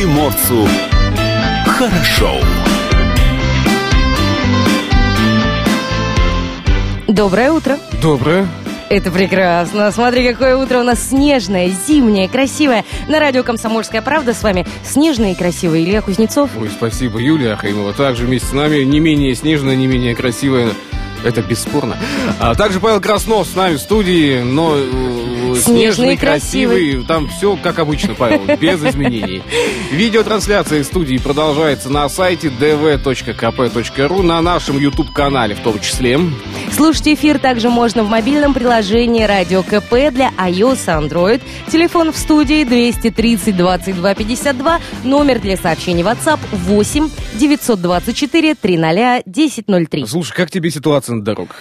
приморцу хорошо. Доброе утро. Доброе. Это прекрасно. Смотри, какое утро у нас снежное, зимнее, красивое. На радио «Комсомольская правда» с вами снежный и красивый Илья Кузнецов. Ой, спасибо, Юлия Ахаимова. Также вместе с нами не менее снежная, не менее красивая это бесспорно. А также Павел Краснов с нами в студии, но э, снежный, красивый. Там все как обычно, Павел, без изменений. Видеотрансляция студии продолжается на сайте dv.kp.ru, на нашем YouTube-канале в том числе. Слушать эфир также можно в мобильном приложении Радио КП для iOS и Android. Телефон в студии 230 22 52, номер для сообщений WhatsApp 8 924 300 1003. Слушай, как тебе ситуация на дорогах?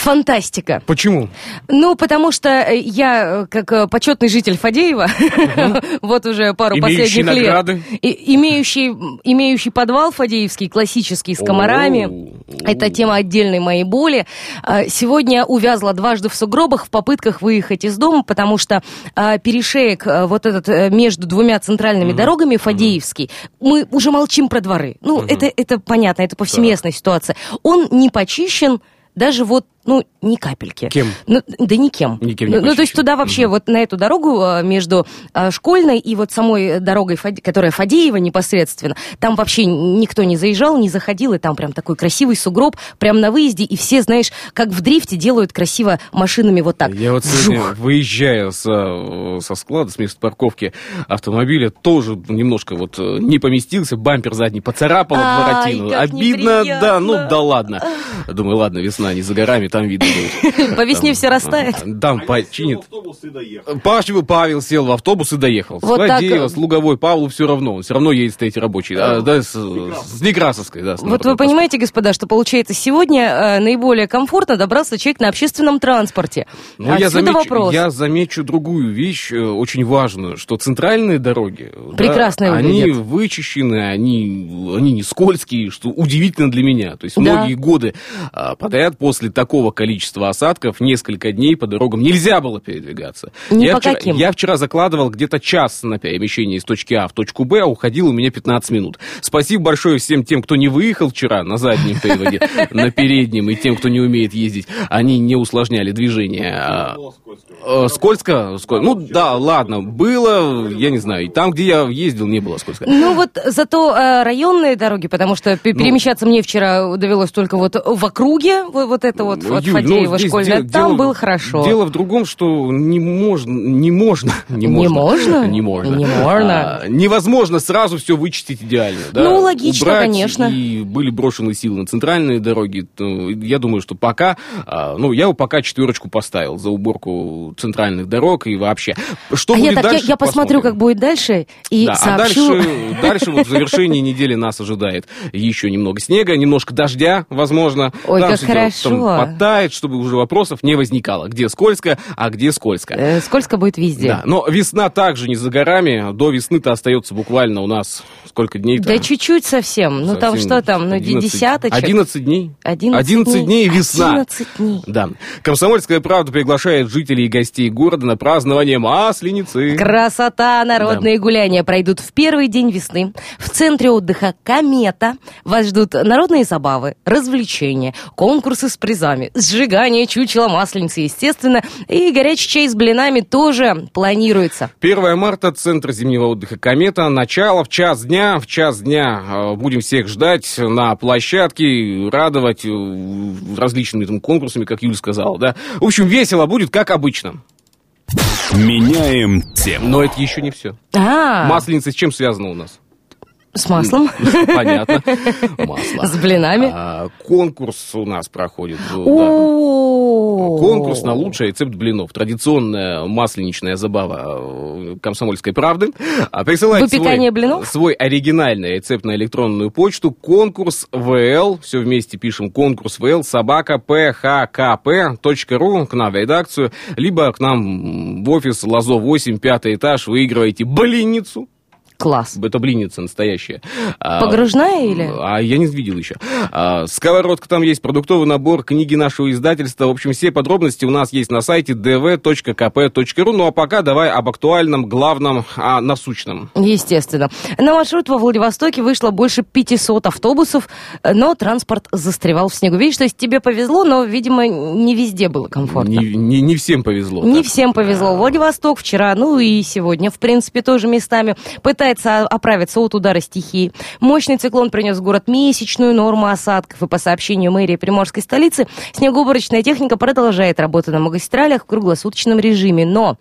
Фантастика. Почему? Ну, потому что я, как э, почетный житель Фадеева, вот уже пару Имеющий последних награды? лет, и- имеющий, имеющий подвал фадеевский, классический, с комарами, это тема отдельной моей боли. А, Сегодня увязла дважды в сугробах в попытках выехать из дома, потому что а, перешеек а, вот этот э, между двумя центральными дорогами, Фадеевский, мы уже молчим про дворы. Ну, это, это понятно, это повсеместная ситуация. Он не почищен даже вот, ну, ни капельки. Кем? Ну, да никем. Никем не ну, ну, то есть туда вообще, вот на эту дорогу а, между а, школьной и вот самой дорогой, которая Фадеева непосредственно, там вообще никто не заезжал, не заходил, и там прям такой красивый сугроб, прям на выезде, и все, знаешь, как в дрифте делают красиво машинами вот так. Я вот сегодня, Вжух. выезжая со, со склада, с места парковки автомобиля, тоже немножко вот э, не поместился, бампер задний поцарапал как Обидно, да, ну да ладно. Думаю, ладно, весна не за горами, там видно будет. По весне все растает. Там починит. Павел, Павел сел в автобус и доехал. Вот с Фадеева, так. Луговой, Павлу все равно. Он все равно едет стоять рабочий. А, да, с, с Некрасовской, да. с Вот вы понимаете, господа, что получается сегодня э, наиболее комфортно добрался человек на общественном транспорте. Ну, я замечу, вопрос. я замечу другую вещь, э, очень важную, что центральные дороги, да, Прекрасно они выглядят. вычищены, они, они не скользкие, что удивительно для меня. То есть Да. многие годы а, подряд после такого количества осадков несколько дней по дорогам нельзя было передвигаться. Ни я по вчера, каким. Я вчера закладывал где-то час на перемещение из точки А в точку Б, а уходил у меня 15 минут. Спасибо большое всем тем, кто не выехал вчера на заднем приводе, на переднем, и тем, кто не умеет ездить. Они не усложняли движение. А, э, Скользко? Сколь- Ну да, ладно, было, я не знаю, и там, где я ездил, не было скользко. Ну вот зато э, районные дороги, потому что Ну. пе- перемещаться мне вчера довелось только вот в округе, вот это вот Ну, от Юль, ну, Фадеева здесь школьная, де- там дело- было хорошо. Дело в другом, что не можно, не можно, не можно, можно? не можно, Не можно. А, невозможно сразу все вычистить идеально. да, Ну, логично, конечно. И были брошены силы на центральные дороги. Ну, Я думаю, что пока, а, ну, я пока четверочку поставил за уборку центральных дорог и вообще. Что а будет я, так, я- дальше? я, посмотрю, посмотрим. как будет дальше, и Да, а сообщу. дальше, дальше вот в завершении недели нас ожидает еще немного снега, немножко дождя, возможно. Ой, Там как дело, хорошо. Там подтает, чтобы уже вопросов не возникало. Где скользко, а где скользко. Э, скользко будет везде. Да, но весна также не за горами. До весны-то остается буквально у нас сколько дней-то? Да чуть-чуть совсем. Ну там Совсем что там, ну 11 десяточек. 11 дней. 11 дней и весна. 11 дней. Да. Комсомольская правда приглашает жителей и гостей города на празднование Масленицы. Красота, народные гуляния пройдут в первый день весны. В центре отдыха «Комета» вас ждут народные забавы, развлечения, конкурсы с призами, сжигание чучела масленицы, естественно, и горячий чай с блинами тоже планируется. 1 марта, Центр зимнего отдыха «Комета». Начало в час дня. В час дня э, будем всех ждать на площадке, радовать э, различными там конкурсами, как Юля сказала, да. В общем, весело будет, как обычно. Меняем тему. Но это еще не все. А, Масленица с чем связана у нас? С маслом, Понятно. Масло. с блинами. А, конкурс у нас проходит. ну, да. О, Конкурс на лучший рецепт блинов. Традиционная масленичная забава э, комсомольской правды. А Присылайте Выпекание свой, блинов? свой оригинальный рецепт на электронную почту. Конкурс ВЛ. Все вместе пишем. Конкурс ВЛ. Собака phkp.ru к нам в редакцию. Либо к нам в офис Лазо 8, пятый этаж. Выигрываете блинницу. Класс. Это блинница настоящая. А, Погружная или? А я не видел еще. А, сковородка там есть, продуктовый набор, книги нашего издательства. В общем, все подробности у нас есть на сайте dv.kp.ru. Ну а пока давай об актуальном, главном, а насущном. Естественно. На маршрут во Владивостоке вышло больше 500 автобусов, но транспорт застревал в снегу. Видишь, то есть тебе повезло, но, видимо, не везде было комфортно. Не, не, не всем повезло. Не так. всем повезло. Владивосток вчера, ну и сегодня, в принципе, тоже местами пытается пытается оправиться от удара стихии. Мощный циклон принес в город месячную норму осадков, и по сообщению мэрии Приморской столицы, снегоуборочная техника продолжает работу на магистралях в круглосуточном режиме. Но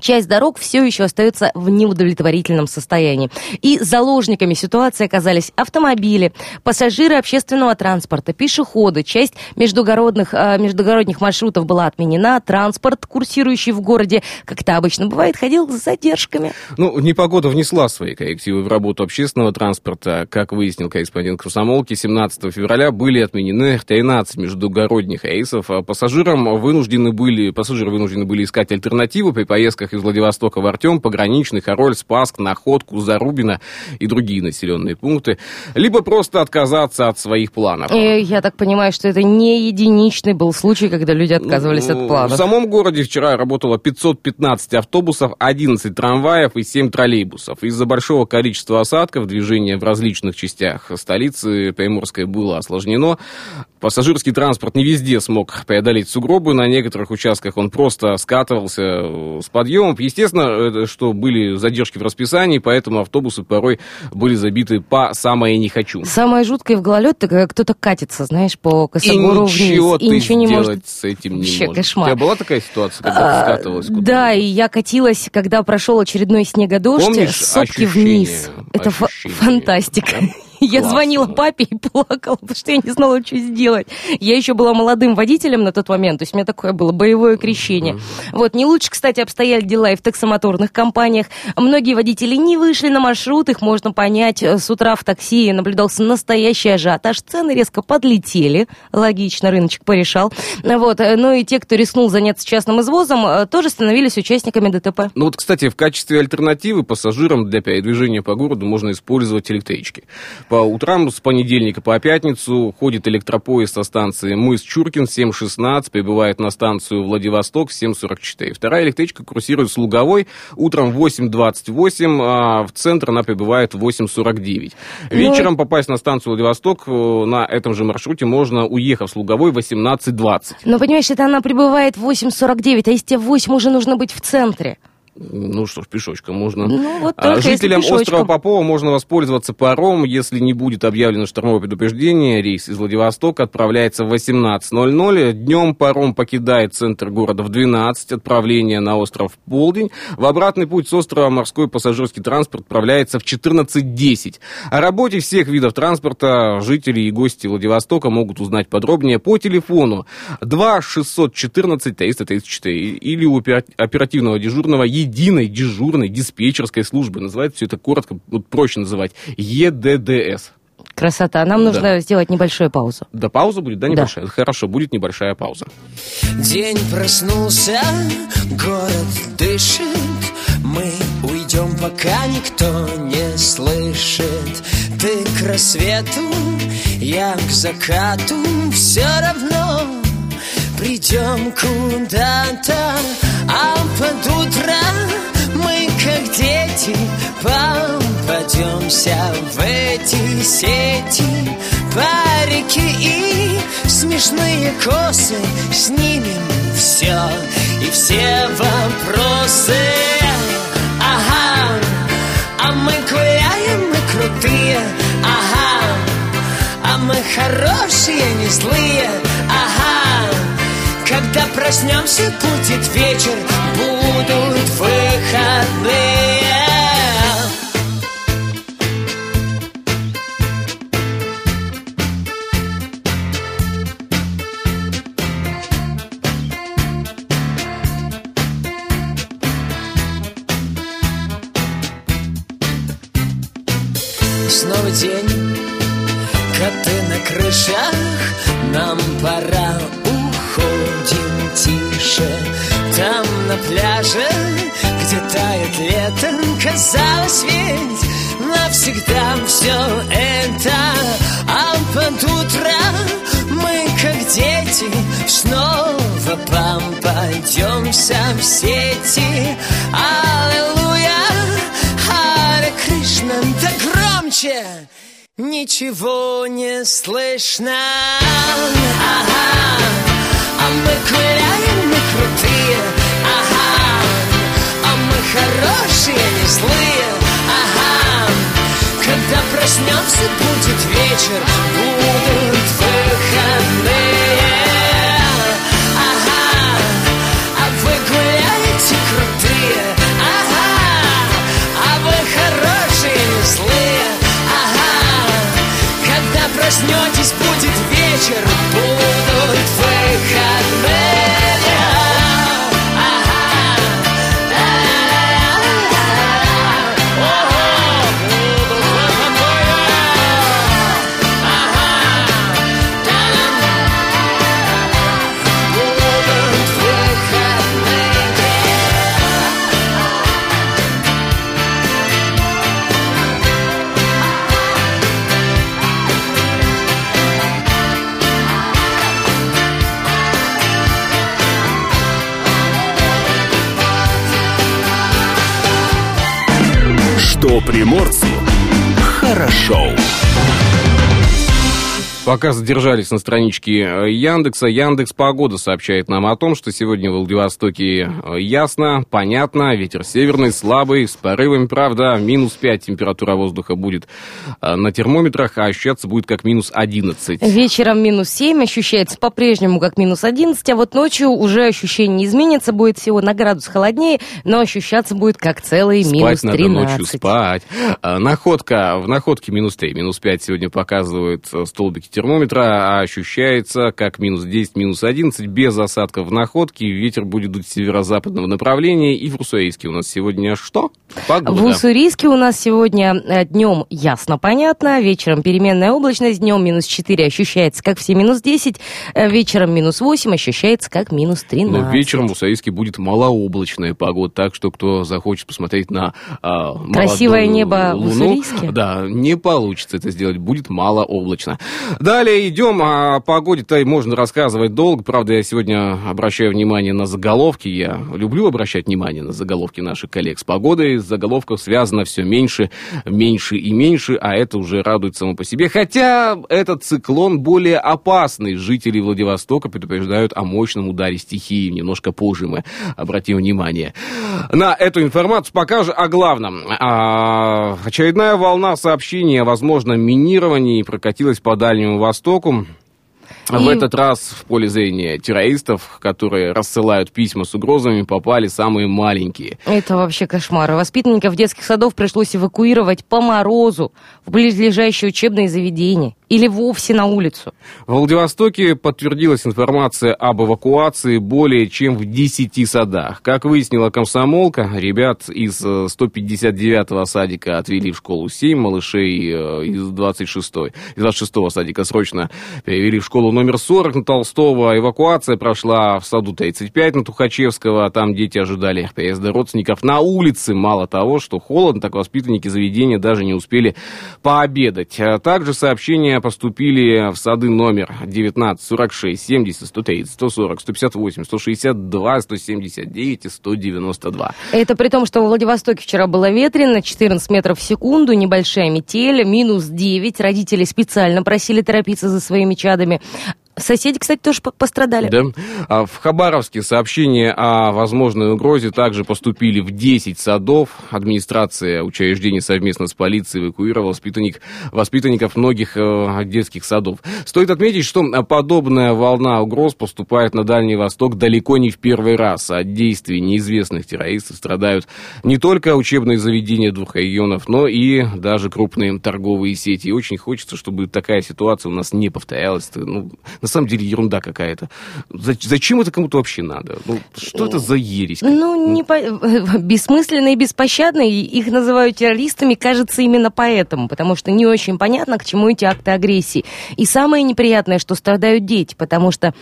Часть дорог все еще остается в неудовлетворительном состоянии. И заложниками ситуации оказались автомобили, пассажиры общественного транспорта, пешеходы. Часть междугородных, э, междугородних маршрутов была отменена. Транспорт, курсирующий в городе, как это обычно бывает, ходил с задержками. Ну, непогода внесла свои коррективы в работу общественного транспорта. Как выяснил корреспондент Комсомолки, 17 февраля были отменены 13 междугородних рейсов. А пассажирам вынуждены были, пассажиры вынуждены были искать альтернативу при поездке поездках из Владивостока в Артем, Пограничный, Хороль, Спаск, Находку, Зарубино и другие населенные пункты, либо просто отказаться от своих планов. И э, я так понимаю, что это не единичный был случай, когда люди отказывались ну, от планов. В самом городе вчера работало 515 автобусов, 11 трамваев и 7 троллейбусов. Из-за большого количества осадков движение в различных частях столицы Приморской было осложнено. Пассажирский транспорт не везде смог преодолеть сугробы, на некоторых участках он просто скатывался с подъемом подъемов. Естественно, что были задержки в расписании, поэтому автобусы порой были забиты по самое не хочу. Самое жуткое в гололед, когда кто-то катится, знаешь, по косогору вниз. Ничего и ничего не может с этим не Вообще может. кошмар. У тебя была такая ситуация, когда а, ты скатывалась? Да, и я катилась, когда прошел очередной снегодождь, Помнишь сопки вниз. Это фантастика. Да? Я звонила папе и плакала, потому что я не знала, что сделать. Я еще была молодым водителем на тот момент, то есть у меня такое было боевое крещение. Вот, не лучше, кстати, обстояли дела и в таксомоторных компаниях. Многие водители не вышли на маршрут, их можно понять. С утра в такси наблюдался настоящий ажиотаж, цены резко подлетели. Логично, рыночек порешал. Вот, ну и те, кто рискнул заняться частным извозом, тоже становились участниками ДТП. Ну вот, кстати, в качестве альтернативы пассажирам для передвижения по городу можно использовать электрички. По утрам с понедельника по пятницу ходит электропоезд со станции Мыс Чуркин 7.16, прибывает на станцию Владивосток 7.44. Вторая электричка курсирует с Луговой утром в 8.28, а в центр она прибывает в 8.49. Ну, Вечером попасть на станцию Владивосток э, на этом же маршруте можно, уехав с Луговой в 18.20. Но понимаешь, это она прибывает в 8.49, а если тебе в 8 уже нужно быть в центре? Ну что ж, пешочком можно. Ну, вот а Жителям острова Попова можно воспользоваться паром, если не будет объявлено штормовое предупреждение. Рейс из Владивостока отправляется в 18.00. Днем паром покидает центр города в 12. Отправление на остров в полдень. В обратный путь с острова морской пассажирский транспорт отправляется в 14.10. О работе всех видов транспорта жители и гости Владивостока могут узнать подробнее по телефону 2 614 334 или у оперативного дежурного единой дежурной диспетчерской службы. Называется все это коротко, вот проще называть, ЕДДС. Красота. Нам нужно да. сделать небольшую паузу. Да, пауза будет, да, небольшая? Да. Хорошо, будет небольшая пауза. День проснулся, город дышит, мы уйдем, пока никто не слышит. Ты к рассвету, я к закату, все равно придем куда-то, а под утро мы, как дети, попадемся в эти сети. Парики и смешные косы Снимем все и все вопросы. Ага, а мы гуляем, мы крутые. Ага, а мы хорошие, не злые. Ага, когда проснемся, будет вечер, будут выходные. Снова день, коты на крышах, нам пора тише. Там на пляже, где тает летом Казалось ведь. Навсегда все это. А под утро мы, как дети, снова попадемся в сети. Аллилуйя, Харе Кришна, да громче! Ничего не слышно. Ага, а мы гуляем, мы крутые. Ага, а мы хорошие, не злые. Ага, когда проснемся, будет вечер. Будут выходные Что Пока задержались на страничке э, Яндекса, Яндекс Погода сообщает нам о том, что сегодня в Владивостоке э, ясно, понятно, ветер северный, слабый, с порывами, правда, минус 5 температура воздуха будет э, на термометрах, а ощущаться будет как минус 11. Вечером минус 7, ощущается по-прежнему как минус 11, а вот ночью уже ощущение не изменится, будет всего на градус холоднее, но ощущаться будет как целый минус Спать надо 13. ночью, спать. Находка, в находке минус 3, минус 5 сегодня показывают столбики термометра, а ощущается как минус 10, минус 11, без осадков в находке. Ветер будет дуть северо-западного направления. И в Русаиске у нас сегодня что? Погода. В Уссурийске у нас сегодня э, днем ясно, понятно, вечером переменная облачность, днем минус 4 ощущается как все минус 10, э, вечером минус 8 ощущается как минус 13. Но вечером в Усаиске будет малооблачная погода, так что кто захочет посмотреть на а, Красивое небо в луну, Уссурийске? да, не получится это сделать, будет малооблачно. Далее идем, о погоде-то и можно рассказывать долго, правда, я сегодня обращаю внимание на заголовки, я люблю обращать внимание на заголовки наших коллег. С погодой, с заголовков связано все меньше, меньше и меньше, а это уже радует само по себе, хотя этот циклон более опасный, жители Владивостока предупреждают о мощном ударе стихии, немножко позже мы обратим внимание на эту информацию, пока же о главном. А, очередная волна сообщений о возможном минировании прокатилась по Дальнему Востоку. В этот раз в поле зрения террористов, которые рассылают письма с угрозами, попали самые маленькие. Это вообще кошмар. Воспитанников детских садов пришлось эвакуировать по морозу в близлежащее учебное заведение или вовсе на улицу. В Владивостоке подтвердилась информация об эвакуации более чем в 10 садах. Как выяснила комсомолка, ребят из э, 159-го садика отвели в школу 7, малышей э, из 26-й, из 26-го садика срочно перевели в школу номер 40 на Толстого. Эвакуация прошла в саду 35 на Тухачевского. Там дети ожидали приезда родственников на улице. Мало того, что холодно, так воспитанники заведения даже не успели пообедать. А Также сообщения поступили в сады номер 19, 46, 70, 130, 140, 158, 162, 179 и 192. Это при том, что во Владивостоке вчера было ветрено, 14 метров в секунду, небольшая метель, минус 9. Родители специально просили торопиться за своими чадами. Соседи, кстати, тоже по- пострадали. Да. А В Хабаровске сообщения о возможной угрозе также поступили в 10 садов. Администрация учреждений совместно с полицией эвакуировала воспитанник, воспитанников многих э, детских садов. Стоит отметить, что подобная волна угроз поступает на Дальний Восток далеко не в первый раз. От действий неизвестных террористов страдают не только учебные заведения двух регионов, но и даже крупные торговые сети. И очень хочется, чтобы такая ситуация у нас не повторялась. Ну, на самом деле ерунда какая-то. За- Зачем это кому-то вообще надо? Ну, что это за ересь? Ну, не по... бессмысленные беспощадные, их называют террористами, кажется, именно поэтому, потому что не очень понятно, к чему эти акты агрессии. И самое неприятное, что страдают дети, потому что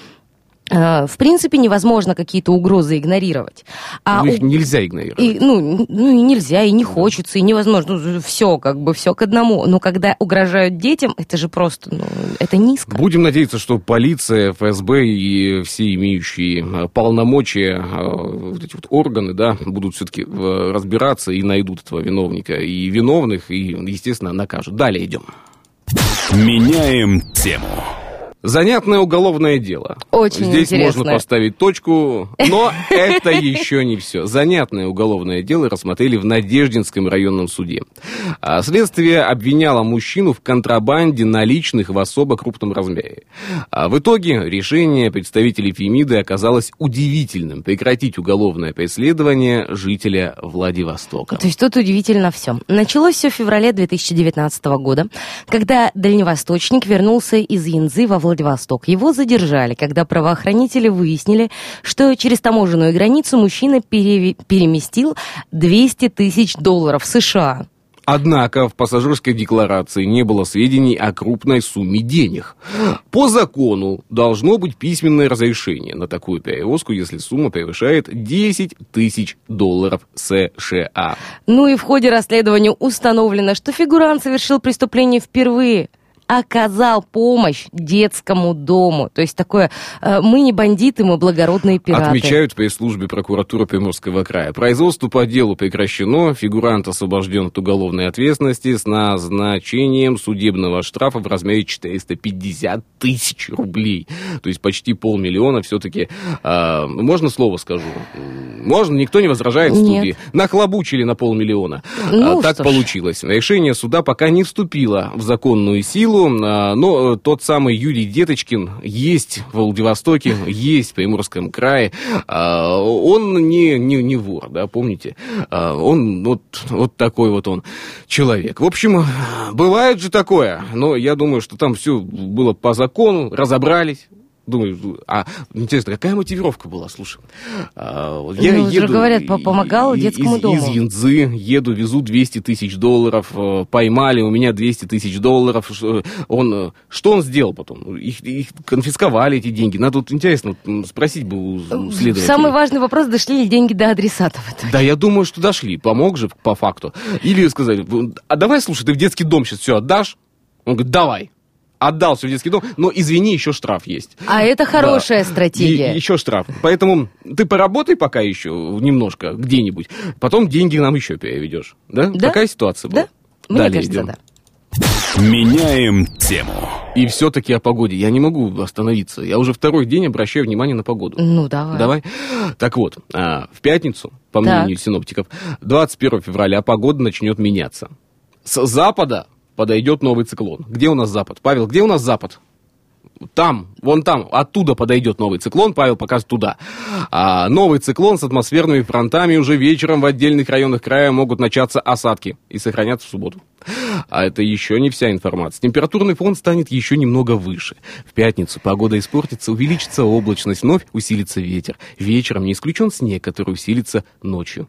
в принципе, невозможно какие-то угрозы игнорировать. А Ну, их у- нельзя игнорировать. и, ну, ну, и нельзя, и не хочется, и невозможно. все, как бы, все к одному. Но когда угрожают детям, это же просто, ну, это низко. Будем надеяться, что полиция, ФСБ и все имеющие э, полномочия, э, вот эти вот органы, да, будут все-таки разбираться и найдут этого виновника. И виновных, и, естественно, накажут. Далее идем. Меняем тему. Занятное уголовное дело. Очень Здесь интересное. можно поставить точку, но это еще не все. Занятное уголовное дело рассмотрели в Надеждинском районном суде. А Следствие обвиняло мужчину в контрабанде наличных в особо крупном размере. А в итоге решение представителей Фемиды оказалось удивительным прекратить уголовное преследование жителя Владивостока. То есть тут удивительно все. Началось все в феврале 2019 года, когда дальневосточник вернулся из Янзы во Владивосток. Его задержали, когда правоохранители выяснили, что через таможенную границу мужчина переви- переместил 200 тысяч долларов США. Однако в пассажирской декларации не было сведений о крупной сумме денег. По закону должно быть письменное разрешение на такую перевозку, если сумма превышает 10 тысяч долларов США. Ну и в ходе расследования установлено, что фигурант совершил преступление впервые оказал помощь детскому дому. То есть такое, э, мы не бандиты, мы благородные пираты. Отмечают в пресс-службе прокуратуры Приморского края. Производство по делу прекращено, фигурант освобожден от уголовной ответственности с назначением судебного штрафа в размере 450 тысяч рублей. То есть почти полмиллиона все-таки. можно слово скажу? Можно, никто не возражает в Нет. студии. Нахлобучили на полмиллиона. Ну, А, так получилось. Решение суда пока не вступило в законную силу, а, но э, тот самый Юрий Деточкин есть в Владивостоке, есть в Приморском крае. А, Он не, не, не вор, да, помните? А, Он вот, вот такой вот он человек. В общем, бывает же такое, но я думаю, что там все было по закону, разобрались. Думаю, а интересно, какая мотивировка была, слушай? А, вот я Ну, еду говорят, по- помогал и- детскому из, дому. Из Янзы еду, везу 200 тысяч долларов, э, поймали, у меня 200 тысяч долларов. Ш- Он, э, что он сделал потом? Их, их конфисковали, эти деньги. Надо вот интересно спросить бы у, следователей. Самый важный вопрос, дошли ли деньги до адресата в итоге? Да, я думаю, что дошли. Помог же по факту. Или сказали, а давай, слушай, ты в детский дом сейчас все отдашь? Он говорит, давай. Отдал все в детский дом, но извини, еще штраф есть. А это хорошая стратегия. И, еще штраф. Поэтому ты поработай пока еще немножко где-нибудь, потом деньги нам еще переведешь. Да? Да. Такая ситуация была. Да? Мне Далее кажется, идем. да. Меняем тему. И все-таки о погоде. Я не могу остановиться. Я уже второй день обращаю внимание на погоду. Ну, давай. Давай. Так вот, а, в пятницу, по Так. мнению синоптиков, 21 февраля погода начнет меняться. С запада подойдет новый циклон. Где у нас запад? Павел, где у нас запад? Там, вон там, оттуда подойдет новый циклон, Павел показывает туда. А новый циклон с атмосферными фронтами уже вечером в отдельных районах края могут начаться осадки и сохраняться в субботу. А это еще не вся информация. Температурный фон станет еще немного выше. В пятницу погода испортится, увеличится облачность, вновь усилится ветер. Вечером не исключен снег, который усилится ночью.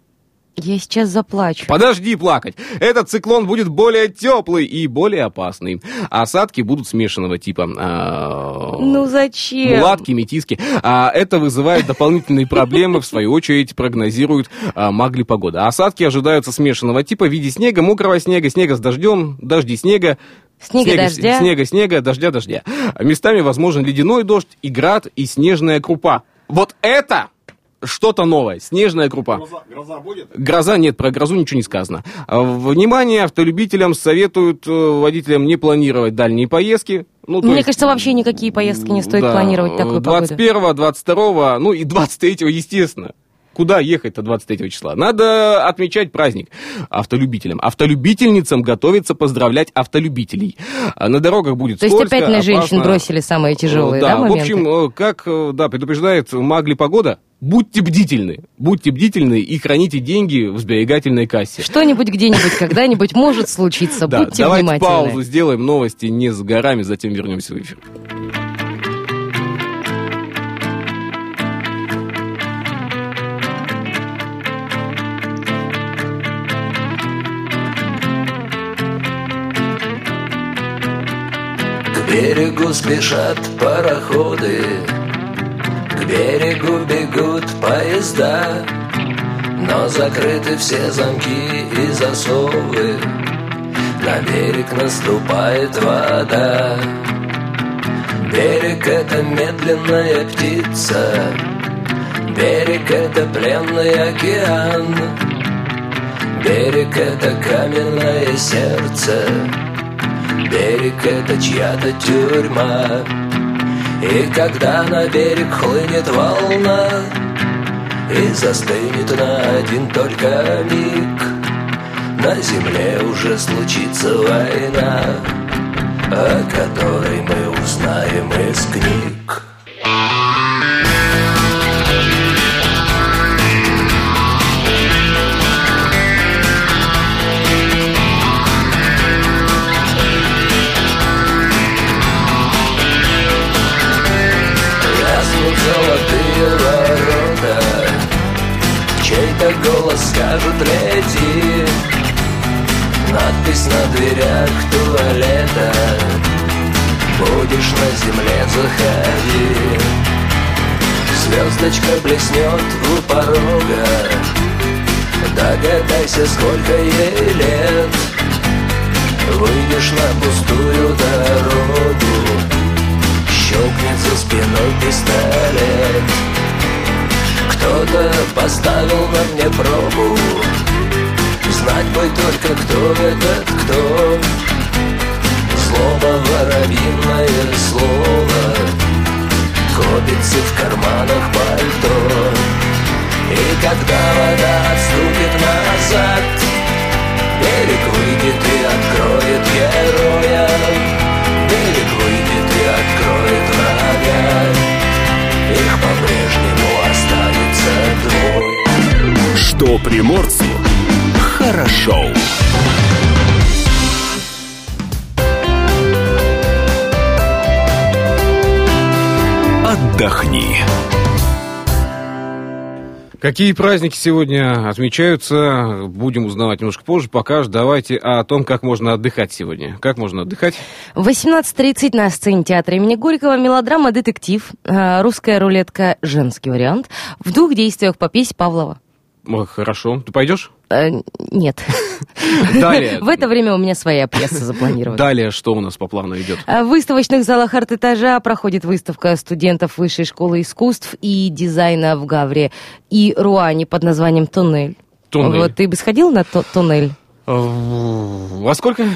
Я сейчас заплачу. Подожди плакать. Этот циклон будет более теплый и более опасный. Осадки будут смешанного типа. а, Ну зачем? Мулатки, метиски. А это вызывает дополнительные проблемы, в свою очередь прогнозируют а, магли погода. Осадки ожидаются смешанного типа в виде снега, мокрого снега, снега с дождем, дожди снега. Снега, дождя. Снега, снега, дождя, дождя. Местами возможен ледяной дождь, и град, и снежная крупа. Вот это что-то новое. Снежная крупа. Гроза будет? Гроза нет, про грозу ничего не сказано. А, Внимание, автолюбителям советуют э, водителям не планировать дальние поездки. Ну, Мне есть, кажется, вообще никакие поездки не стоит да, планировать такой погоды. 21 22 ну и 23 естественно. Куда ехать-то 23 числа? Надо отмечать праздник автолюбителям. Автолюбительницам готовиться поздравлять автолюбителей. А На дорогах будет То есть скользко, опять на женщин опасно. бросили самые тяжелые, да, Да, в моменты? общем, э, как э, да, предупреждает Магли Погода, будьте бдительны. Будьте бдительны и храните деньги в сберегательной кассе. Что-нибудь где-нибудь, когда-нибудь может случиться. Да, Будьте давайте внимательны. паузу сделаем, новости не с горами, затем вернемся в эфир. К берегу спешат пароходы, берегу бегут поезда Но закрыты все замки и засовы. На берег наступает вода. Берег — это медленная птица. Берег — это пленный океан. Берег — это каменное сердце. Берег — это чья-то тюрьма И когда на берег хлынет волна И застынет на один только миг На земле уже случится война О которой мы узнаем из книг голос скажет лети Надпись на дверях туалета. Будешь на земле, заходи. Звездочка блеснет у порога. Догадайся, сколько ей лет. Выйдешь на пустую дорогу. Щелкнет за спиной пистолет Кто-то поставил на мне пробу Знать бы только, кто этот кто. Злоба воробьиное слово Копится в карманах пальто. И когда вода отступит назад Берег выйдет и откроет героя. Берег выйдет и откроет врага. Их по-прежнему Что приморцу хорошо. Отдохни. Какие праздники сегодня отмечаются, будем узнавать немножко позже. Пока же давайте о том, как можно отдыхать сегодня. Как можно отдыхать? В 18.30 на сцене театра имени Горького мелодрама «Детектив», э, русская рулетка «Женский вариант» в двух действиях по пьесе Павлова. О, Хорошо. Ты пойдешь? Э, нет. Далее. В это время у меня своя пьеса запланирована. Далее что у нас по плану идет? А В выставочных залах арт-этажа проходит выставка студентов Высшей школы искусств и дизайна в Гавре и Руане под названием «Туннель». Туннель. Вот ты бы сходил на туннель? Во сколько?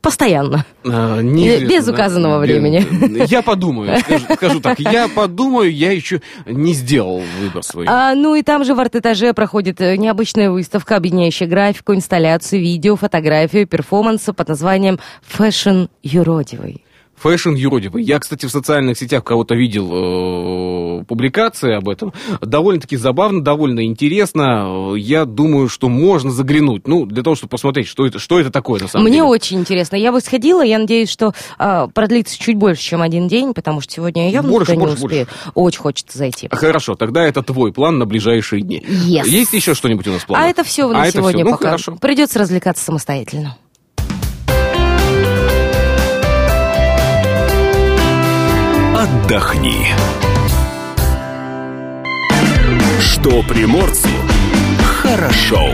Постоянно. А, неизвестно, Без указанного Без- времени. Я подумаю, скажу, скажу так. Я подумаю, я еще не сделал выбор свой. А, ну и там же в арт-этаже проходит э, необычная выставка, объединяющая графику, инсталляцию, видео, фотографию, перформанса под названием «Fashion юродивый». Fashion юродивый. Я, кстати, в социальных сетях кого-то видел э, публикации об этом. Довольно-таки забавно, довольно интересно. Э, Я думаю, что можно заглянуть. Ну, для того, чтобы посмотреть, что это, что это такое на самом Мне деле. очень интересно. Я бы сходила, я надеюсь, что а, продлится чуть больше, чем один день, потому что сегодня я явно Больше, туда не больше, успею. Очень хочется зайти. Хорошо, тогда это твой план на ближайшие дни. Yes. Есть еще что-нибудь у нас в планах? А это все на А сегодня всё. Ну, пока. хорошо. Придется развлекаться самостоятельно. Отдохни. Что приморцу хорошо.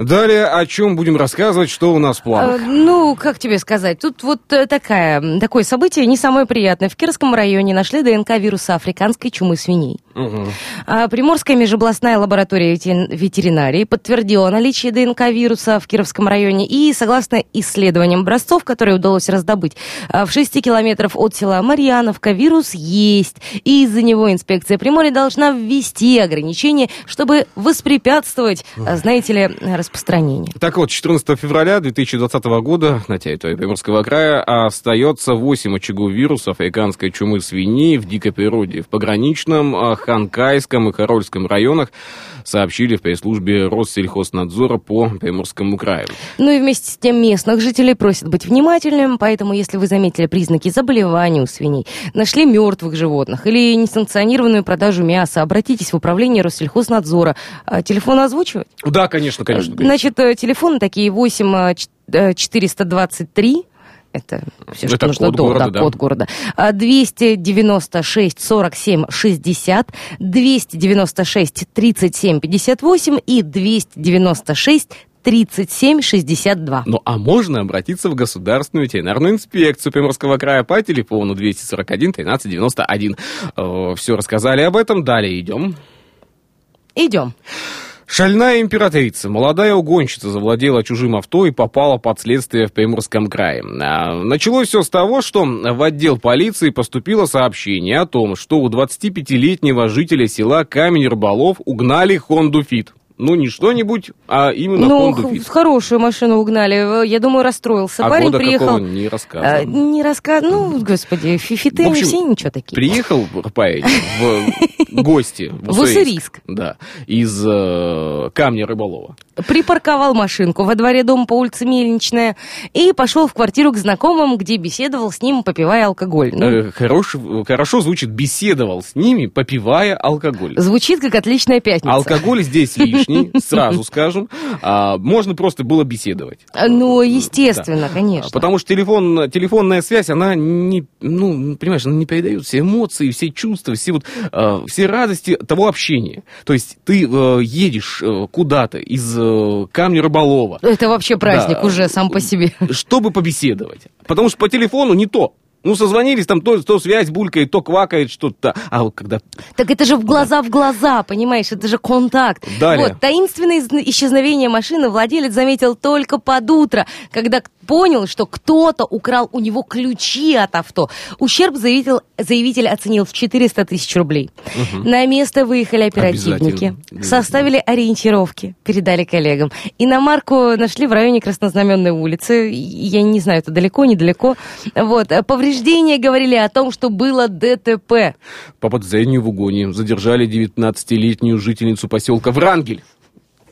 Далее о чем будем рассказывать, что у нас в Э, планах? Ну, как тебе сказать, тут вот э, такая, такое событие не самое приятное. В Кировском районе нашли ДНК вируса африканской чумы свиней. Мгм. А Приморская межобластная лаборатория ветеринарии подтвердила наличие ДНК вируса в Кировском районе и, согласно исследованиям образцов, которые удалось раздобыть, а, в 6 километров от села Марьяновка вирус есть, и из-за него инспекция Приморья должна ввести ограничения, чтобы воспрепятствовать, знаете ли, распространению. Так вот, 14 февраля 2020 года на территории Приморского края остается 8 очагов вируса африканской чумы свиней в дикой природе. В пограничном а, Ханкайском и Харольском районах сообщили в пресс-службе Россельхознадзора по Приморскому краю. Ну и вместе с тем местных жителей просят быть внимательными, поэтому если вы заметили признаки заболевания у свиней, нашли мертвых животных или несанкционированную продажу мяса, обратитесь в управление Россельхознадзора. А, Телефон озвучивать? Да, конечно, конечно. конечно. Значит, э, телефоны такие 8 э, ч- э, 423 Это все, Это что нужно код до, города, да, да. код города. А, 296 47 60, 296 37 58 и 296 37 62. Ну, а можно обратиться в Государственную ветеринарную инспекцию Приморского края по телефону 241 13 91. Все рассказали об этом. Далее идем. Идем. Шальная императрица, молодая угонщица, завладела чужим авто и попала под следствие в Приморском крае. А, Началось все с того, что в отдел полиции поступило сообщение о том, что у 25-летнего жителя села Камень-Рыболов угнали Хонду Фит. Ну, не что-нибудь, а именно ну, х- Фит. хорошую машину угнали. Я думаю, расстроился. А Парень года приехал. не а, рассказывал. не рассказ... Ну, господи, фифиты общем, все ничего такие. Приехал парень в гости в. Уссурийск. Да, из э, Камня Рыболова. Припарковал машинку во дворе дома по улице Мельничная и пошел в квартиру к знакомым, где беседовал с ним, попивая алкоголь. Ну, Э, хорош- хорошо звучит, беседовал с ними, попивая алкоголь. Звучит как отличная пятница. Алкоголь здесь лишний, сразу скажем. А, можно просто было беседовать. А, Ну, естественно, конечно. Потому что телефон, телефонная связь, она не, ну, понимаешь, она не передает все эмоции, все чувства, все вот, э, все радости того общения. То есть ты э, едешь э, куда-то из э, камня рыболова, Это вообще праздник Да. уже сам по себе. чтобы побеседовать. Потому что по телефону не то. Ну, созвонились, там то, то связь булькает, то квакает что-то. А вот когда Так это же в глаза в глаза, понимаешь, это же контакт. Далее. Вот, таинственное исчезновение машины владелец заметил только под утро, когда понял, что кто-то украл у него ключи от авто. Ущерб заявитель, заявитель оценил в 400 тысяч рублей. На место выехали оперативники, составили ориентировки, передали коллегам. Иномарку нашли в районе Краснознаменной улицы. Я не знаю, это далеко, недалеко. Вот. э, Повреждения говорили о том, что было ДТП. по подозрению в угоне задержали 19-летнюю жительницу поселка Врангель,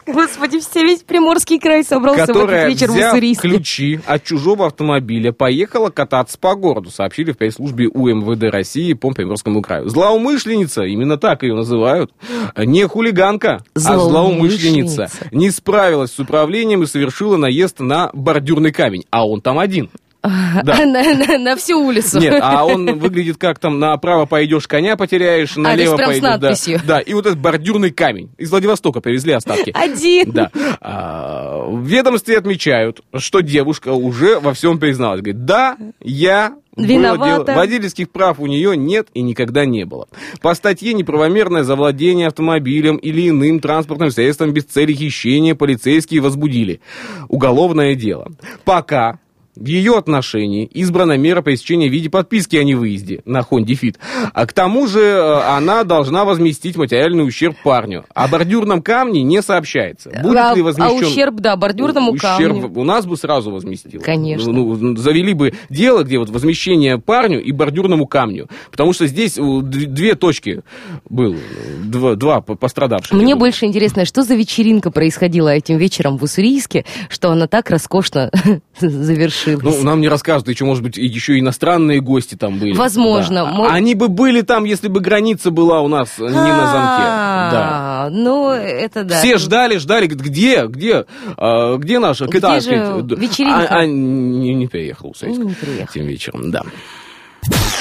Господи, все весь Приморский край собрался в которая, этот вечер в взяв Уссурийске. ключи от чужого автомобиля, поехала кататься по городу, сообщили в пресс-службе УМВД России по Приморскому краю. Злоумышленница, именно так ее называют, не хулиганка, а Злоумышленница. злоумышленница, не справилась с управлением и совершила наезд на бордюрный камень, а он там один. Да. на, на- на всю улицу. Нет, а он выглядит как там направо пойдешь, коня потеряешь, налево прям с пойдешь. да. надписью. Да, и вот этот бордюрный камень. Из Владивостока привезли остатки. Один. Да. А, в ведомстве отмечают, что девушка уже во всем призналась. Говорит, да, я Виновата. дело. Водительских прав у нее нет и никогда не было. По статье неправомерное завладение автомобилем или иным транспортным средством без цели хищения полицейские возбудили. Уголовное дело. Пока ее отношении избрана мера пресечения в виде подписки о невыезде на Хонде Фит. А к тому же э, она должна возместить материальный ущерб парню. О бордюрном камне не сообщается. Будет а, ли а возмещен... ущерб, да, бордюрному Ущерб камню. у нас бы сразу возместил. Конечно. Ну, ну, завели бы дело, где вот возмещение парню и бордюрному камню. Потому что здесь две точки было, два, два по- пострадавших. Мне больше интересно, что за вечеринка происходила этим вечером в Уссурийске, что она так роскошно завершилась. Ну, нам не рассказывают, еще, может быть, и еще иностранные гости там были. Возможно. Да. Мо- Они бы были там, если бы граница была у нас не на замке. Да. А, Ну, это да. Все ждали, ждали, где, где, а, где наша Где китайская... же Да. вечеринка? А, а, не, не приехал Ну, не приехал. этим вечером, да.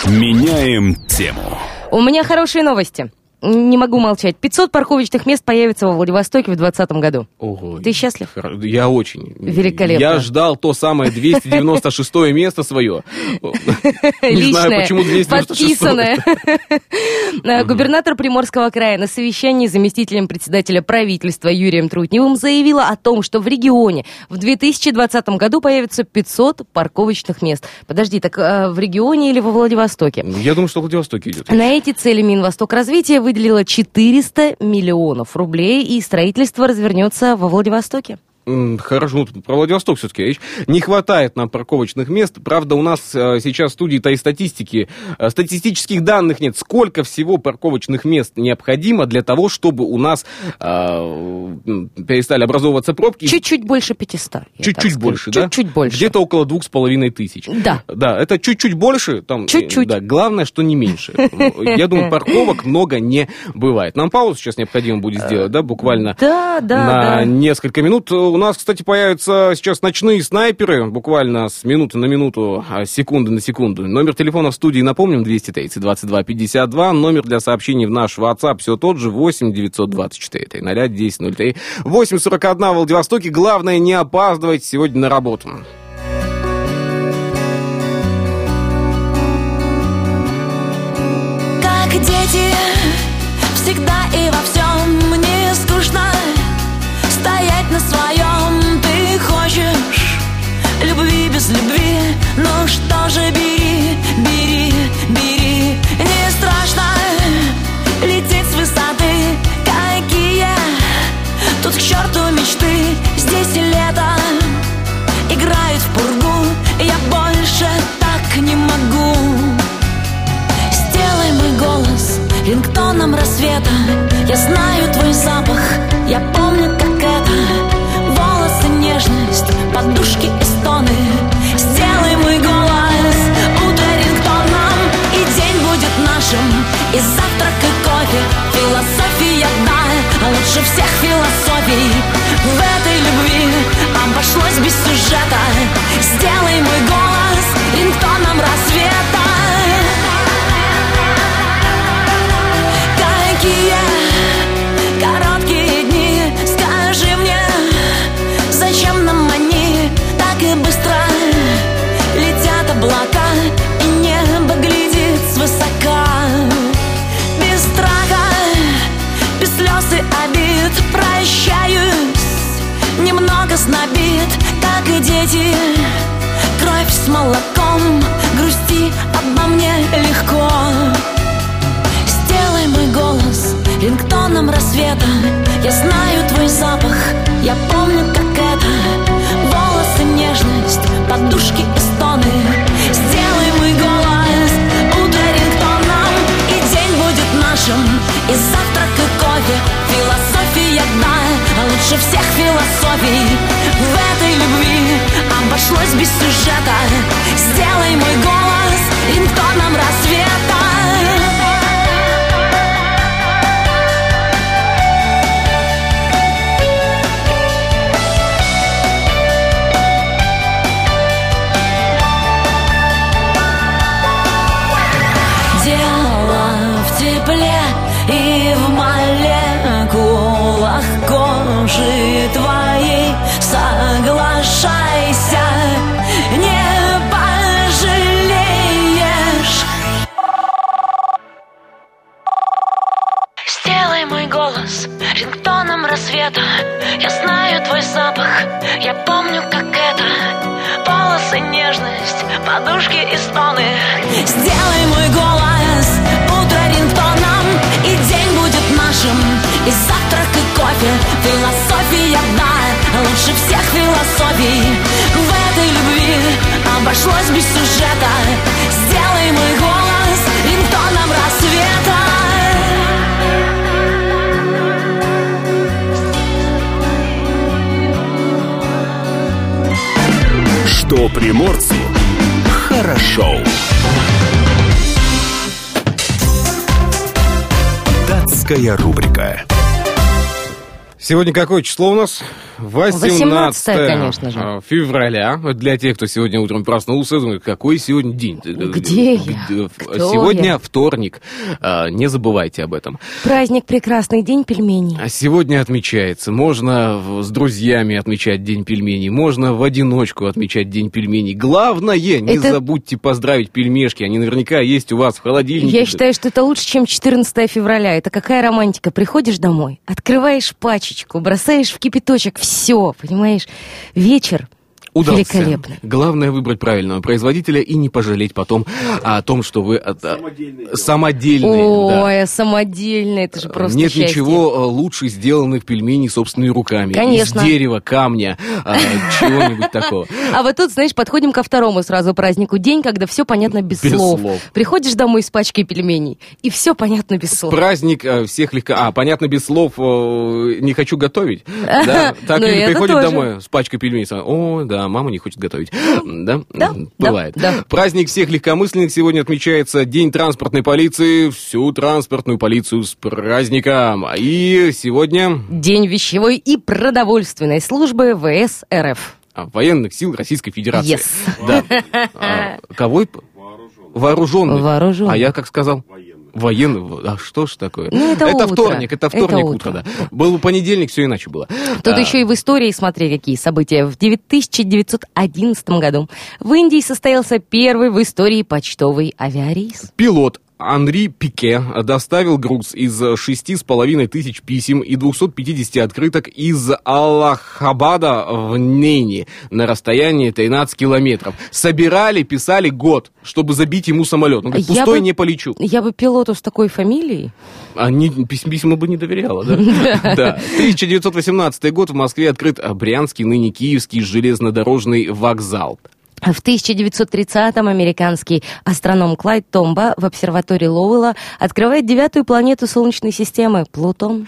Меняем тему. У меня хорошие новости. Не могу молчать. 500 парковочных мест появится во Владивостоке в 2020 году. Ого. Ты счастлив? Я очень. Великолепно. Я ждал то самое 296 место свое. Не знаю, почему 296. подписанное. Э, Губернатор Приморского края на совещании с заместителем председателя правительства Юрием Трутневым заявила о том, что в регионе в 2020 году появится 500 парковочных мест. Подожди, так э, в регионе или во Владивостоке? Я думаю, что в Владивостоке идет. На эти цели Минвосток развития выделила 400 миллионов рублей, и строительство развернется во Владивостоке. Хорошо, ну, про Владивосток все-таки речь. Не хватает нам парковочных мест. Правда, у нас э, сейчас в студии-то и статистики, э, статистических данных нет. Сколько всего парковочных мест необходимо для того, чтобы у нас э, перестали образовываться пробки? Чуть-чуть больше 500. я так Чуть-чуть больше, да? Чуть-чуть больше. Где-то около двух с половиной тысяч. Да. Да, это чуть-чуть больше. Там, Чуть-чуть. э, Да, главное, что не меньше. Я думаю, парковок много не бывает. Нам паузу сейчас необходимо будет сделать, да, буквально на несколько минут. У нас, кстати, появятся сейчас ночные снайперы, буквально с минуты на минуту, а, секунды на секунду. Номер телефона в студии, напомним, 230 22 52. Номер для сообщений в наш WhatsApp все тот же, 8 924 300 1003. 841 в Владивостоке. Главное, не опаздывать сегодня на работу. Снобит, как и дети, кровь с молоком, грусти обо мне легко. Сделай мой голос рингтоном рассвета. Я знаю твой запах, я помню, как это. Волосы, нежность, подушки и стоны. Сделай мой голос утро рингтоном. И день будет нашим, и завтрак, и кофе. Философия, да, лучше всех философий. В этой любви обошлось без сюжета. Сделай мой голос рингтоном рассвета Дело в тепле Соглашайся, не пожалеешь. Сделай мой голос рингтоном рассвета. Я знаю твой запах, я помню, как это. Волосы, нежность, подушки и стоны. Сделай мой голос утро рингтоном И день будет нашим, и завтрак, и кофе лучше всех философий В этой любви обошлось без сюжета Сделай мой голос рингтоном рассвета Что приморцу хорошо. Датская рубрика. Сегодня какое число у нас? 18 18-е, конечно же. а, февраля. Для тех, кто сегодня утром проснулся, думает, какой сегодня день? Где я? Кто Сегодня я? вторник. А, Не забывайте об этом. Праздник прекрасный день пельменей. А сегодня отмечается. Можно с друзьями отмечать День пельменей, можно в одиночку отмечать День пельменей. Главное, не Это- забудьте поздравить пельмешки. Они наверняка есть у вас в холодильнике. Я считаю, что это лучше, чем 14 февраля. Это какая романтика? Приходишь домой, открываешь пачечку, бросаешь в кипяточек, все, понимаешь? Вечер Удался. великолепный. Главное выбрать правильного производителя и не пожалеть потом о том, что вы от- самодельные. да. Ой, а самодельный, это же просто Нет счастье. ничего э, лучше сделанных пельменей собственными руками. Конечно. Из дерева, камня, а, чего-нибудь такого. А вот тут, знаешь, подходим ко второму сразу празднику. День, когда все понятно без, Без слов. слов. Приходишь домой с пачкой пельменей, и все понятно без слов. Праздник всех легко... А, понятно, без слов э, не хочу готовить. Да? Так Ну, приходят тоже. домой с пачкой пельменей. О, да, а мама не хочет готовить. Да? Да, Бывает. да. Праздник всех легкомысленных сегодня отмечается День транспортной полиции. Всю транспортную полицию с праздником. И сегодня День вещевой и продовольственной службы ВС РФ. а, военных сил Российской Федерации. Yes. Да. А, кого? Вооруженных. Вооруженных. А я как сказал? Военных. А что ж такое? Ну, это утро. вторник, это Это вторник утро. утро, да. Был понедельник, все иначе было. Тут А, еще и в истории, смотри, какие события. В 1911 году в Индии состоялся первый в истории почтовый авиарейс. Пилот Анри Пике доставил груз из шести с половиной тысяч писем и 250 открыток из Аллахабада в Нейни на расстоянии 13 километров. Собирали, писали год, чтобы забить ему самолет. Он говорит, Я пустой бы- не полечу. Я бы пилоту с такой фамилией. А не, пис- письма бы не доверяла, да? Да. 1918 год в Москве открыт Брянский, ныне Киевский железнодорожный вокзал. В 1930-м американский астроном Клайд Томба в обсерватории Лоуэлла открывает девятую планету Солнечной системы – Плутон.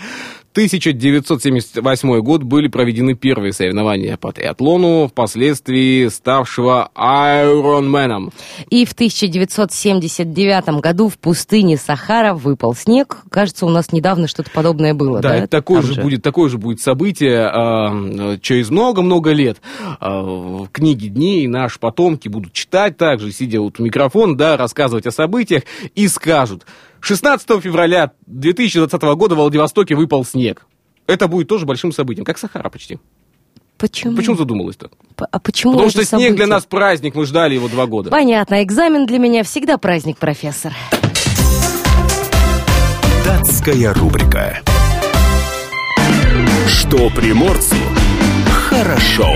1978 год были проведены первые соревнования по триатлону, впоследствии ставшего Айронменом. И в 1979 году в пустыне Сахара выпал снег. Кажется, у нас недавно что-то подобное было. Да, Да, такое Там же, будет, такое же будет событие а, через много-много лет. А, в книге дней наши потомки будут читать также, сидя вот у микрофона, да, рассказывать о событиях и скажут, 16 февраля 2020 года в Владивостоке выпал снег. Это будет тоже большим событием, как Сахара почти. Почему? Почему задумалась-то? А почему Потому что снег для событие? нас праздник, мы ждали его два года. Понятно, экзамен для меня всегда праздник, профессор. Датская рубрика. Что приморцу хорошо.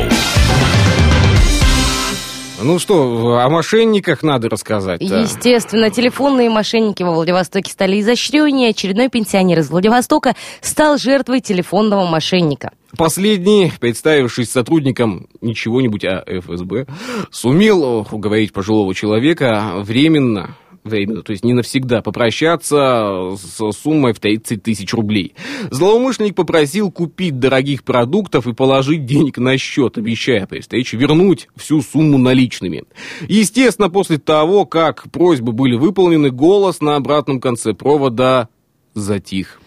Ну что, о мошенниках надо рассказать. Естественно, телефонные мошенники во Владивостоке стали изощреннее. Очередной пенсионер из Владивостока стал жертвой телефонного мошенника. Последний, представившись сотрудником ничего-нибудь, а ФСБ, сумел уговорить пожилого человека временно, временно, то есть не навсегда, попрощаться с суммой в 30 тысяч рублей. Злоумышленник попросил купить дорогих продуктов и положить денег на счет, обещая при встрече вернуть всю сумму наличными. Естественно, после того, как просьбы были выполнены, голос на обратном конце провода затих.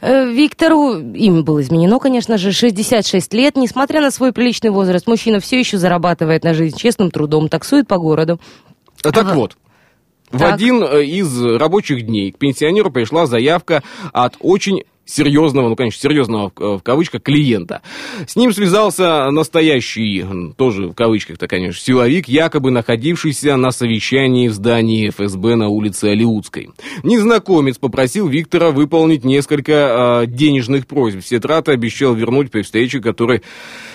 Э, Виктору, им было изменено, конечно же, 66 лет. Несмотря на свой приличный возраст, мужчина все еще зарабатывает на жизнь честным трудом, таксует по городу. А Так Ага. вот, в Так. один э, из рабочих дней к пенсионеру пришла заявка от очень серьезного, ну, конечно, серьезного в- в кавычках клиента. С ним связался настоящий, тоже в кавычках-то, конечно, силовик, якобы находившийся на совещании в здании ФСБ на улице Алиутской. Незнакомец попросил Виктора выполнить несколько э, денежных просьб. Все траты обещал вернуть при встрече, которой,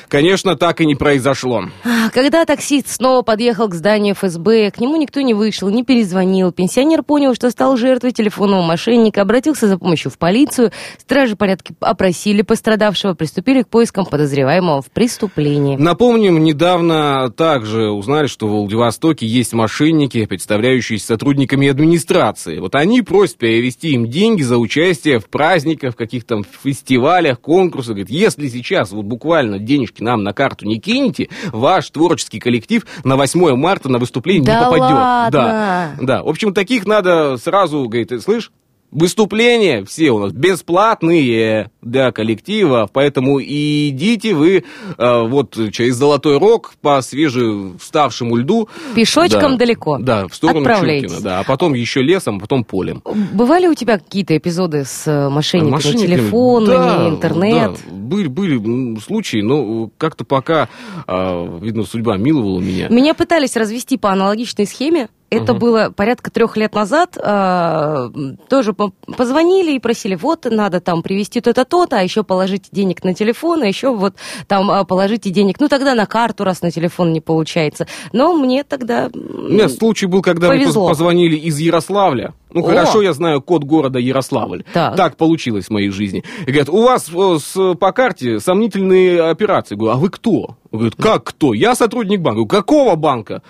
конечно, так и не произошло. А, Когда таксист снова подъехал к зданию ФСБ, к нему никто не вышел, не перезвонил. Пенсионер понял, что стал жертвой телефонного мошенника, обратился за помощью в полицию. Стражи порядка опросили пострадавшего, приступили к поискам подозреваемого в преступлении. Напомним, недавно также узнали, что в Владивостоке есть мошенники, представляющиеся сотрудниками администрации. Вот они просят перевести им деньги за участие в праздниках, в каких-то фестивалях, конкурсах. Говорят, если сейчас вот буквально денежки нам на карту не кинете, ваш творческий коллектив на 8 марта на выступление Да не попадет. ладно? Да, да. В общем, таких надо сразу, говорит, «Ты слышь, Выступления все у нас бесплатные для коллективов, поэтому и идите вы э, вот через Золотой Рог по свежеставшему льду. Пешочком Да, далеко. Да, в сторону. Чуркина, да, а потом еще лесом, а потом полем. Бывали у тебя какие-то эпизоды с э, мошенниками, Мошенниками, телефонами, да, интернет? да, были, были случаи, но как-то пока, а, видно, судьба миловала меня. Меня пытались развести по аналогичной схеме. Это Мгм. было порядка трех лет назад. а, тоже по- позвонили и просили, вот, надо там привезти то-то, то-то, а еще положите денег на телефон, а еще вот там а, положите денег, ну тогда на карту, раз на телефон не получается. Но мне тогда... У меня случай был, когда мне Повезло. поз- позвонили из Ярославля. Ну, О! хорошо, я знаю код города Ярославль. Так. получилось в моей жизни. И говорят, у вас э, с, по карте сомнительные операции. Говорю, а вы кто? Говорят, как кто? Я сотрудник банка. Говорю, какого банка?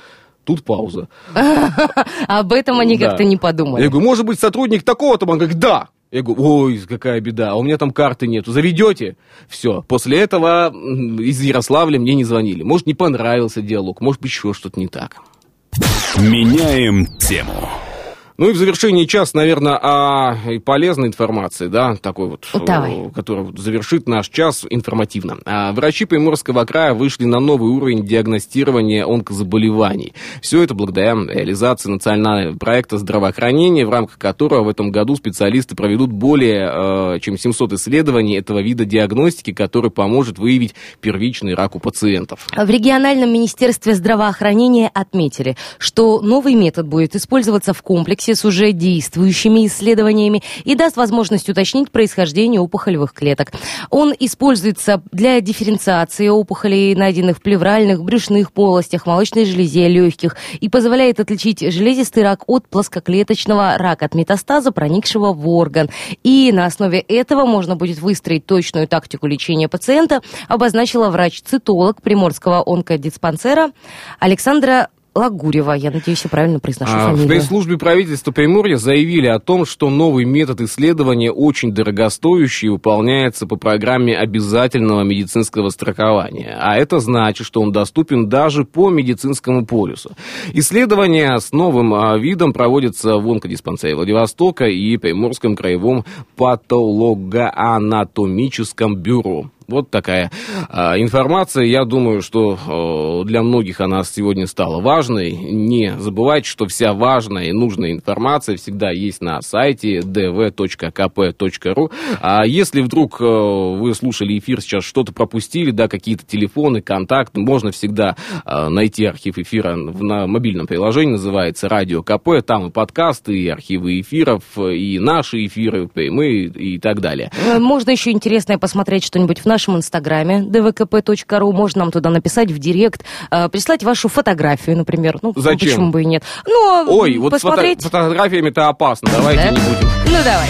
Тут пауза. Об этом они Да. как-то не подумали. Я говорю, может быть, сотрудник такого-то банка? Говорит, да. Я говорю, ой, какая беда, а у меня там карты нету. Заведете? Все. После этого из Ярославля мне не звонили. Может, не понравился диалог, может быть, еще что-то не так. Меняем тему. Ну и в завершении час, наверное, о полезной информации, да, такой вот, Давай. э, который вот завершит наш час информативно. А, Врачи Приморского края вышли на новый уровень диагностирования онкозаболеваний. Все это благодаря реализации национального проекта здравоохранения, в рамках которого в этом году специалисты проведут более э, чем 700 исследований этого вида диагностики, который поможет выявить первичный рак у пациентов. В региональном министерстве здравоохранения отметили, что новый метод будет использоваться в комплексе с уже действующими исследованиями и даст возможность уточнить происхождение опухолевых клеток. Он используется для дифференциации опухолей, найденных в плевральных, брюшных полостях, молочной железе, легких, и позволяет отличить железистый рак от плоскоклеточного рака, от метастаза, проникшего в орган. И на основе этого можно будет выстроить точную тактику лечения пациента, обозначила врач-цитолог Приморского онкодиспансера Александра Лагурева. Я надеюсь, я правильно произношу А, В фамилию. пресс-службе правительства Приморья заявили о том, что новый метод исследования очень дорогостоящий и выполняется по программе обязательного медицинского страхования. А это значит, что он доступен даже по медицинскому полюсу. Исследования с новым а, видом проводятся в онкодиспансере Владивостока и Приморском краевом патологоанатомическом бюро. Вот такая а, информация. Я думаю, что э, для многих она сегодня стала важной. Не забывайте, что вся важная и нужная информация всегда есть на сайте dv.kp.ru. А если вдруг э, вы слушали эфир, сейчас что-то пропустили, да, какие-то телефоны, контакты, можно всегда э, найти архив эфира в- на мобильном приложении, называется Радио КП. Там и подкасты, и архивы эфиров, и наши эфиры, прямые и так далее. Э, Можно еще интересное посмотреть что-нибудь в нашем инстаграме dvkp.ru. Можно нам туда написать в директ, э, прислать вашу фотографию, например. Ну, Зачем? почему бы и нет? Ну, Ой, вот с фото- посмотреть. фотографиями это опасно, давайте Да? не будем. Ну, давай.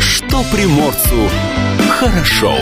Что приморцу хорошо.